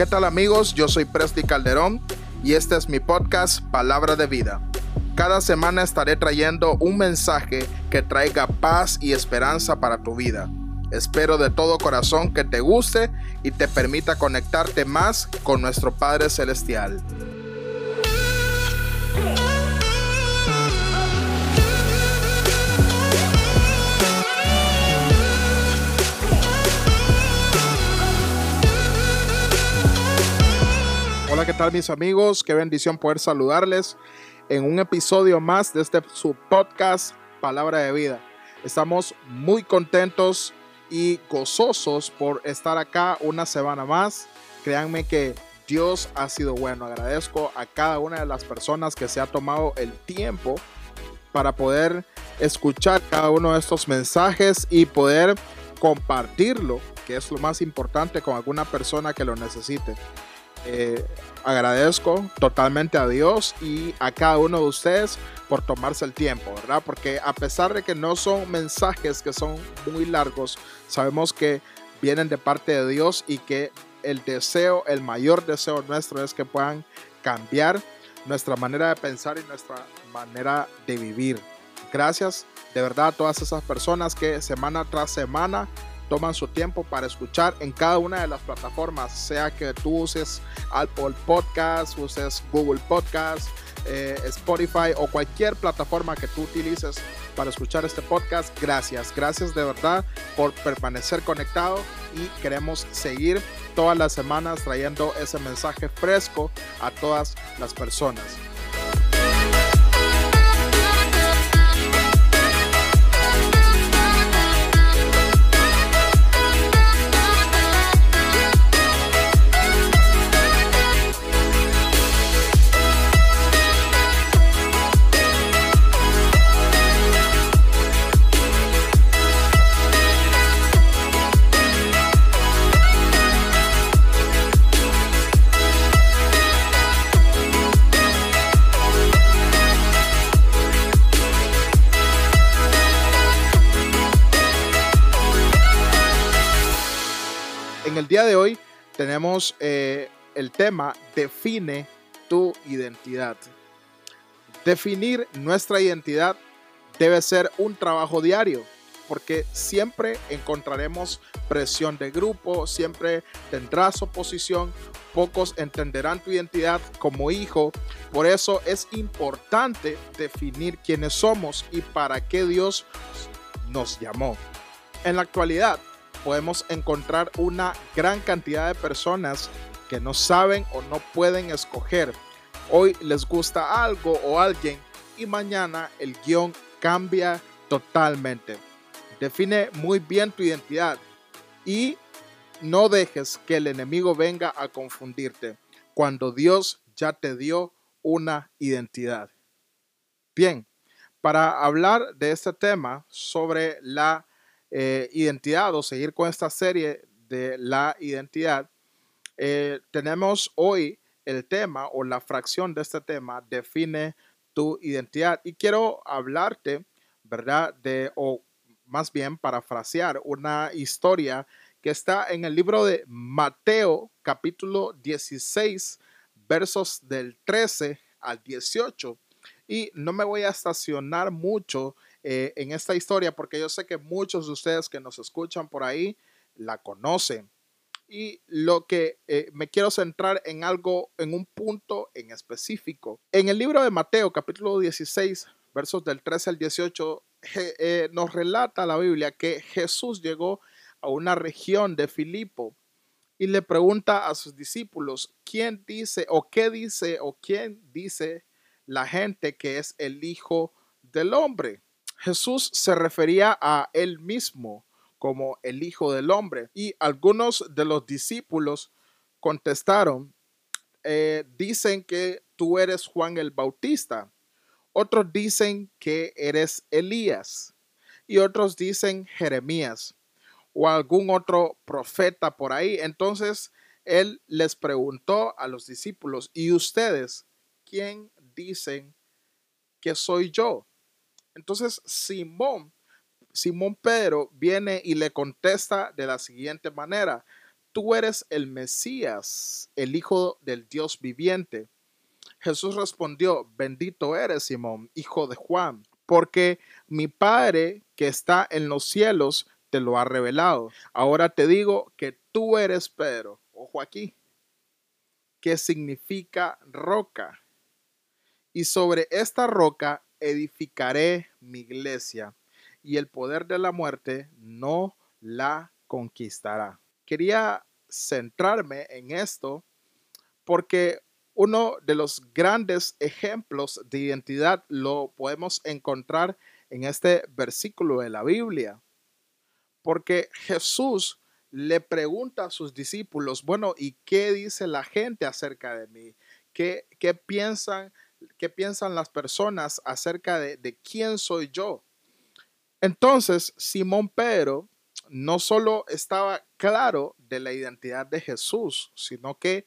¿Qué tal amigos? Yo soy Presti Calderón y este es mi podcast Palabra de Vida. Cada semana estaré trayendo un mensaje que traiga paz y esperanza para tu vida. Espero de todo corazón que te guste y te permita conectarte más con nuestro Padre Celestial. Hola, ¿qué tal mis amigos? Qué bendición poder saludarles en un episodio más de este su podcast Palabra de Vida. Estamos muy contentos y gozosos por estar acá una semana más. Créanme que Dios ha sido bueno. Agradezco a cada una de las personas que se ha tomado el tiempo para poder escuchar cada uno de estos mensajes y poder compartirlo, que es lo más importante con alguna persona que lo necesite. Eh, agradezco totalmente a Dios y a cada uno de ustedes por tomarse el tiempo, ¿verdad? Porque a pesar de que no son mensajes que son muy largos, sabemos que vienen de parte de Dios y que el deseo, el mayor deseo nuestro es que puedan cambiar nuestra manera de pensar y nuestra manera de vivir. Gracias de verdad a todas esas personas que semana tras semana toman su tiempo para escuchar en cada una de las plataformas, sea que tú uses Apple Podcast, uses Google Podcast, eh, Spotify o cualquier plataforma que tú utilices para escuchar este podcast. Gracias, gracias de verdad por permanecer conectado y queremos seguir todas las semanas trayendo ese mensaje fresco a todas las personas. Tenemos eh, el tema define tu identidad. Definir nuestra identidad debe ser un trabajo diario porque siempre encontraremos presión de grupo, siempre tendrás oposición, pocos entenderán tu identidad como hijo, por eso es importante definir quiénes somos y para qué Dios nos llamó. En la actualidad, podemos encontrar una gran cantidad de personas que no saben o no pueden escoger. Hoy les gusta algo o alguien y mañana el guion cambia totalmente. Define muy bien tu identidad y no dejes que el enemigo venga a confundirte cuando Dios ya te dio una identidad. Bien, para hablar de este tema sobre la eh, identidad o seguir con esta serie de la identidad, eh, tenemos hoy el tema o la fracción de este tema, define tu identidad. Y quiero hablarte, ¿verdad? De, o más bien parafrasear una historia que está en el libro de Mateo capítulo 16, versos del 13 al 18. Y no me voy a estacionar mucho eh, en esta historia porque yo sé que muchos de ustedes que nos escuchan por ahí la conocen. Y lo que eh, me quiero centrar en algo, en un punto en específico. En el libro de Mateo, capítulo 16, versos del 13 al 18, eh, nos relata la Biblia que Jesús llegó a una región de Filipo y le pregunta a sus discípulos, ¿quién dice o qué dice o quién dice la gente que es el Hijo del Hombre? Jesús se refería a él mismo como el Hijo del Hombre y algunos de los discípulos contestaron, eh, dicen que tú eres Juan el Bautista, otros dicen que eres Elías y otros dicen Jeremías o algún otro profeta por ahí. Entonces él les preguntó a los discípulos, ¿y ustedes quién dicen que soy yo? Entonces Simón, Simón Pedro viene y le contesta de la siguiente manera, tú eres el Mesías, el Hijo del Dios viviente. Jesús respondió, bendito eres Simón, hijo de Juan, porque mi Padre que está en los cielos te lo ha revelado. Ahora te digo que tú eres Pedro. Ojo aquí. ¿Qué significa roca? Y sobre esta roca edificaré mi iglesia, y el poder de la muerte no la conquistará. Quería centrarme en esto porque uno de los grandes ejemplos de identidad lo podemos encontrar en este versículo de la Biblia. Porque Jesús le pregunta a sus discípulos, bueno, ¿y qué dice la gente acerca de mí? ¿Qué, qué piensan, qué piensan las personas acerca de, de quién soy yo? Entonces, Simón Pedro no solo estaba claro de la identidad de Jesús, sino que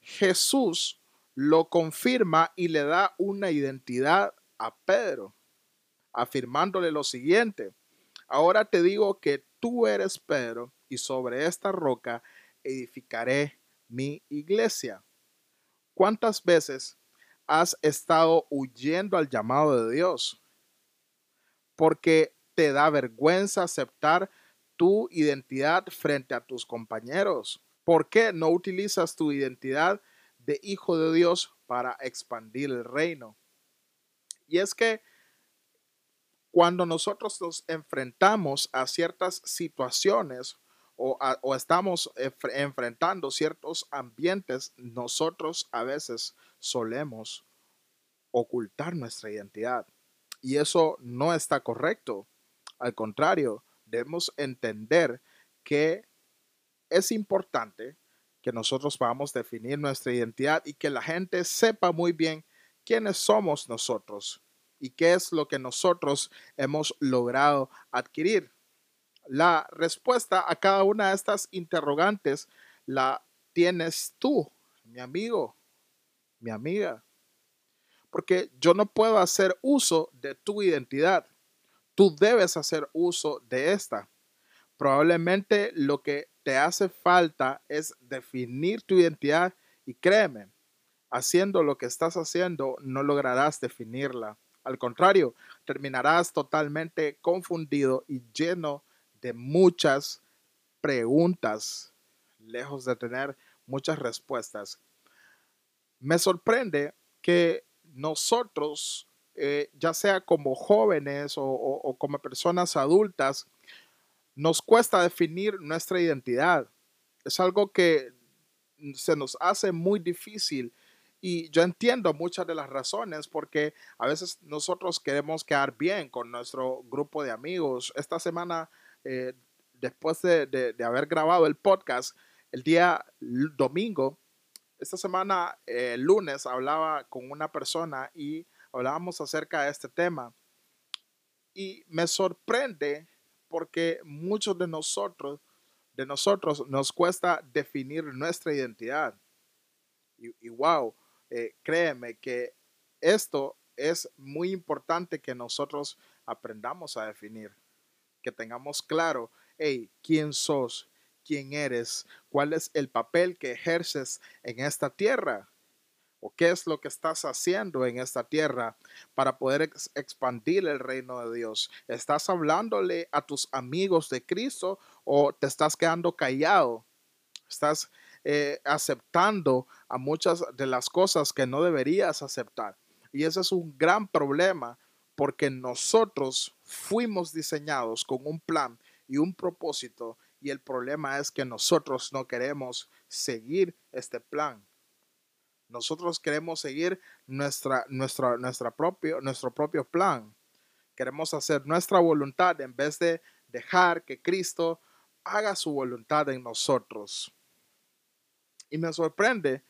Jesús lo confirma y le da una identidad a Pedro, afirmándole lo siguiente, ahora te digo que tú eres Pedro y sobre esta roca edificaré mi iglesia. ¿Cuántas veces has estado huyendo al llamado de Dios? Porque te da vergüenza aceptar tu identidad frente a tus compañeros. ¿Por qué no utilizas tu identidad de hijo de Dios para expandir el reino? Y es que cuando nosotros nos enfrentamos a ciertas situaciones o, estamos enfrentando ciertos ambientes, nosotros a veces solemos ocultar nuestra identidad. Y eso no está correcto. Al contrario, debemos entender que es importante que nosotros podamos definir nuestra identidad y que la gente sepa muy bien quiénes somos nosotros y qué es lo que nosotros hemos logrado adquirir. La respuesta a cada una de estas interrogantes la tienes tú, mi amigo, mi amiga. Porque yo no puedo hacer uso de tu identidad. Tú debes hacer uso de esta. Probablemente lo que te hace falta es definir tu identidad y créeme, haciendo lo que estás haciendo no lograrás definirla. Al contrario, terminarás totalmente confundido y lleno de muchas preguntas, lejos de tener muchas respuestas. Me sorprende que nosotros eh, ya sea como jóvenes o, como personas adultas, nos cuesta definir nuestra identidad. Es algo que se nos hace muy difícil y yo entiendo muchas de las razones porque a veces nosotros queremos quedar bien con nuestro grupo de amigos. Esta semana, eh, después de, haber grabado el podcast, el día domingo, esta semana, el lunes, hablaba con una persona y hablábamos acerca de este tema. Y me sorprende porque muchos de nosotros, de nosotros nos cuesta definir nuestra identidad. Y, wow, eh, créeme que esto es muy importante que nosotros aprendamos a definir, que tengamos claro, hey, ¿quién sos? ¿Quién eres? ¿Cuál es el papel que ejerces en esta tierra? o qué es lo que estás haciendo en esta tierra para poder expandir el reino de Dios. ¿Estás hablándole a tus amigos de Cristo o te estás quedando callado? ¿Estás eh, aceptando a muchas de las cosas que no deberías aceptar? Y ese es un gran problema porque nosotros fuimos diseñados con un plan y un propósito y el problema es que nosotros no queremos seguir este plan. Nosotros queremos seguir nuestra, nuestra, nuestra propio, nuestro propio plan. Queremos hacer nuestra voluntad en vez de dejar que Cristo haga su voluntad en nosotros. Y me sorprende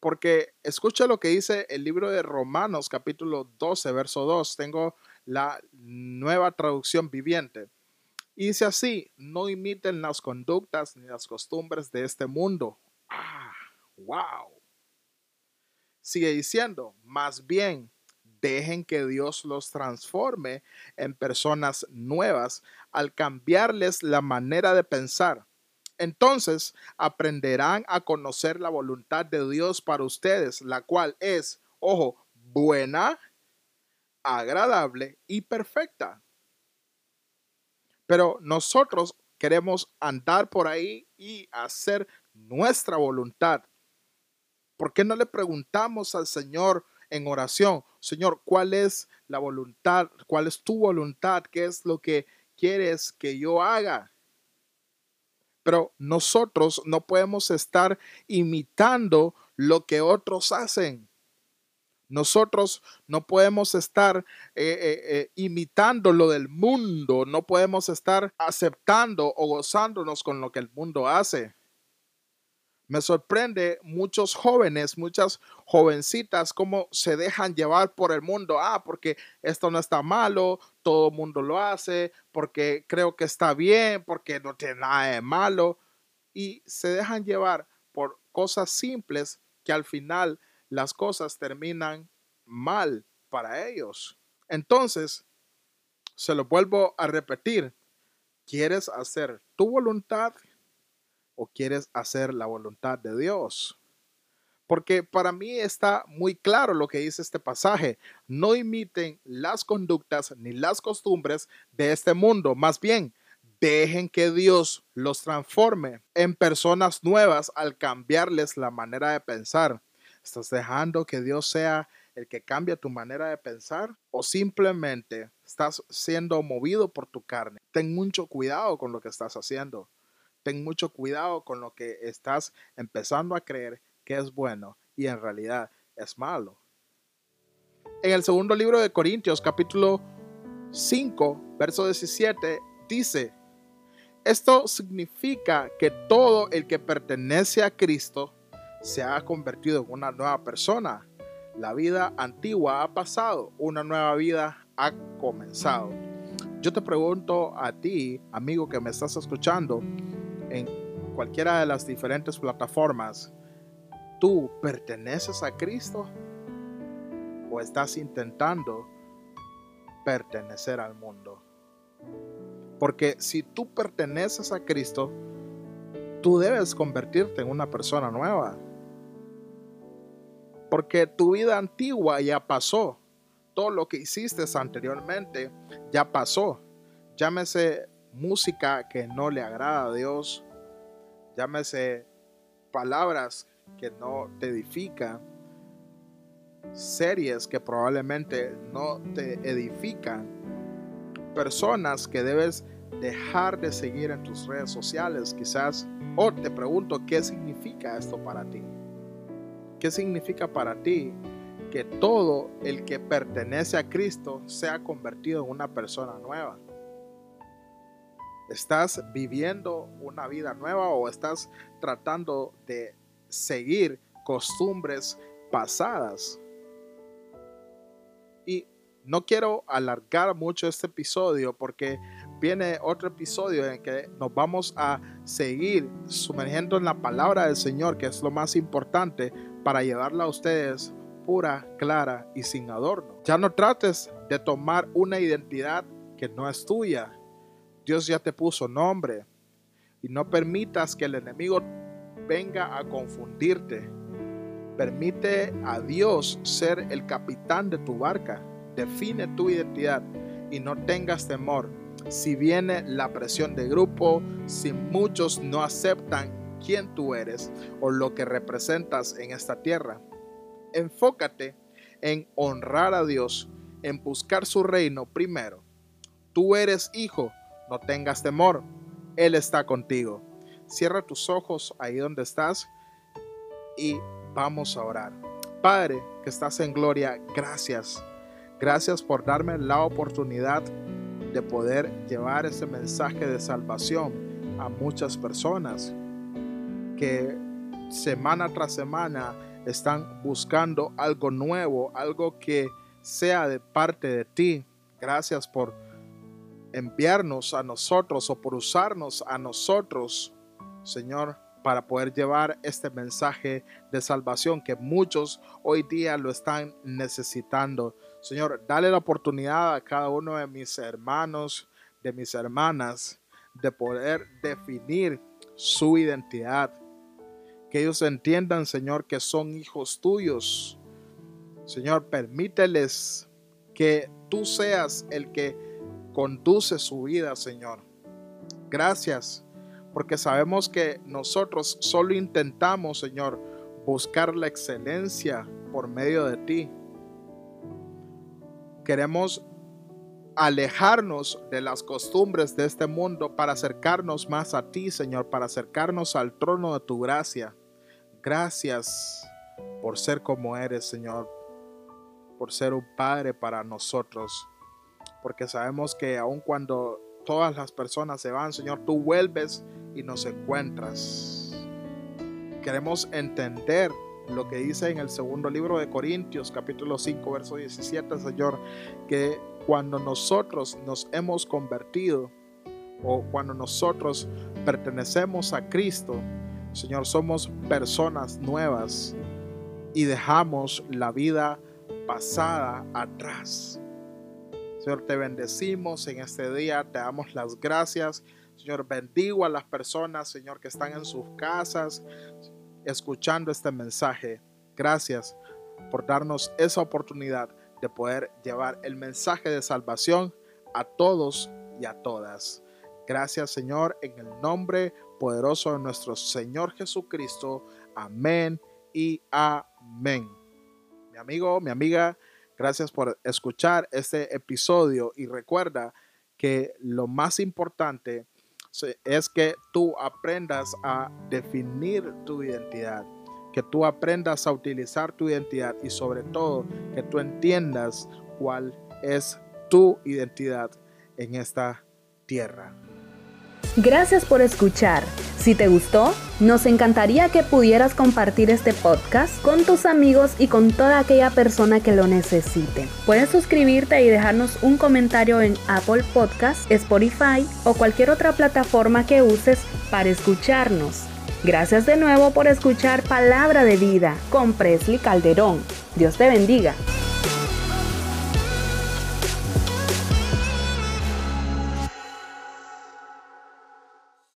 porque escucha lo que dice el libro de Romanos capítulo 12, verso 2. Tengo la nueva traducción viviente. Y dice así, no imiten las conductas ni las costumbres de este mundo. Ah, wow. Sigue diciendo, más bien, dejen que Dios los transforme en personas nuevas al cambiarles la manera de pensar. Entonces aprenderán a conocer la voluntad de Dios para ustedes, la cual es, ojo, buena, agradable y perfecta. Pero nosotros queremos andar por ahí y hacer nuestra voluntad. ¿Por qué no le preguntamos al Señor en oración, Señor, cuál es la voluntad, cuál es tu voluntad, qué es lo que quieres que yo haga? Pero nosotros no podemos estar imitando lo que otros hacen. Nosotros no podemos estar eh, eh, eh, imitando lo del mundo, no podemos estar aceptando o gozándonos con lo que el mundo hace. Me sorprende muchos jóvenes, muchas jovencitas, cómo se dejan llevar por el mundo. Ah, porque esto no está malo, todo el mundo lo hace, porque creo que está bien, porque no tiene nada de malo. Y se dejan llevar por cosas simples que al final las cosas terminan mal para ellos. Entonces, se lo vuelvo a repetir. ¿Quieres hacer tu voluntad? O quieres hacer la voluntad de Dios? Porque para mí está muy claro lo que dice este pasaje. No imiten las conductas ni las costumbres de este mundo. Más bien, dejen que Dios los transforme en personas nuevas al cambiarles la manera de pensar. ¿Estás dejando que Dios sea el que cambie tu manera de pensar? ¿O simplemente estás siendo movido por tu carne? Ten mucho cuidado con lo que estás haciendo ten mucho cuidado con lo que estás empezando a creer que es bueno y en realidad es malo. En el segundo libro de Corintios, capítulo 5, verso 17, dice, esto significa que todo el que pertenece a Cristo se ha convertido en una nueva persona. La vida antigua ha pasado, una nueva vida ha comenzado. Yo te pregunto a ti, amigo que me estás escuchando, en cualquiera de las diferentes plataformas, ¿tú perteneces a Cristo o estás intentando pertenecer al mundo? Porque si tú perteneces a Cristo, tú debes convertirte en una persona nueva. Porque tu vida antigua ya pasó. Todo lo que hiciste anteriormente ya pasó. Llámese música que no le agrada a Dios, llámese palabras que no te edifican, series que probablemente no te edifican, personas que debes dejar de seguir en tus redes sociales, quizás, o te pregunto, ¿qué significa esto para ti? ¿Qué significa para ti que todo el que pertenece a Cristo sea convertido en una persona nueva? ¿Estás viviendo una vida nueva o estás tratando de seguir costumbres pasadas? Y no quiero alargar mucho este episodio porque viene otro episodio en que nos vamos a seguir sumergiendo en la palabra del Señor, que es lo más importante para llevarla a ustedes pura, clara y sin adorno. Ya no trates de tomar una identidad que no es tuya, Dios ya te puso nombre. Y no permitas que el enemigo venga a confundirte. Permite a Dios ser el capitán de tu barca. Define tu identidad y no tengas temor. Si viene la presión de grupo, si muchos no aceptan quién tú eres o lo que representas en esta tierra, enfócate en honrar a Dios, en buscar su reino primero. Tú eres hijo no tengas temor, Él está contigo. Cierra tus ojos ahí donde estás y vamos a orar. Padre, que estás en gloria, gracias. Gracias por darme la oportunidad de poder llevar ese mensaje de salvación a muchas personas que semana tras semana están buscando algo nuevo, algo que sea de parte de ti. Gracias por enviarnos a nosotros o por usarnos a nosotros, Señor, para poder llevar este mensaje de salvación que muchos hoy día lo están necesitando. Señor, dale la oportunidad a cada uno de mis hermanos, de mis hermanas, de poder definir su identidad. Que ellos entiendan, Señor, que son hijos tuyos. Señor, permíteles que tú seas el que conduce su vida, Señor. Gracias, porque sabemos que nosotros solo intentamos, Señor, buscar la excelencia por medio de ti. Queremos alejarnos de las costumbres de este mundo para acercarnos más a ti, Señor, para acercarnos al trono de tu gracia. Gracias por ser como eres, Señor, por ser un Padre para nosotros, porque sabemos que aun cuando todas las personas se van, Señor, tú vuelves y nos encuentras. Queremos entender lo que dice en el segundo libro de Corintios, capítulo 5, verso 17, Señor, que cuando nosotros nos hemos convertido o cuando nosotros pertenecemos a Cristo, Señor, somos personas nuevas y dejamos la vida pasada atrás. Señor, te bendecimos en este día, te damos las gracias. Señor, bendigo a las personas, Señor, que están en sus casas escuchando este mensaje. Gracias por darnos esa oportunidad de poder llevar el mensaje de salvación a todos y a todas. Gracias Señor, en el nombre poderoso de nuestro Señor Jesucristo. Amén y amén. Mi amigo, mi amiga, gracias por escuchar este episodio y recuerda que lo más importante es que tú aprendas a definir tu identidad, que tú aprendas a utilizar tu identidad y sobre todo que tú entiendas cuál es tu identidad en esta tierra. Gracias por escuchar. Si te gustó, nos encantaría que pudieras compartir este podcast con tus amigos y con toda aquella persona que lo necesite. Puedes suscribirte y dejarnos un comentario en Apple Podcast, Spotify o cualquier otra plataforma que uses para escucharnos. Gracias de nuevo por escuchar Palabra de Vida con Presley Calderón. Dios te bendiga.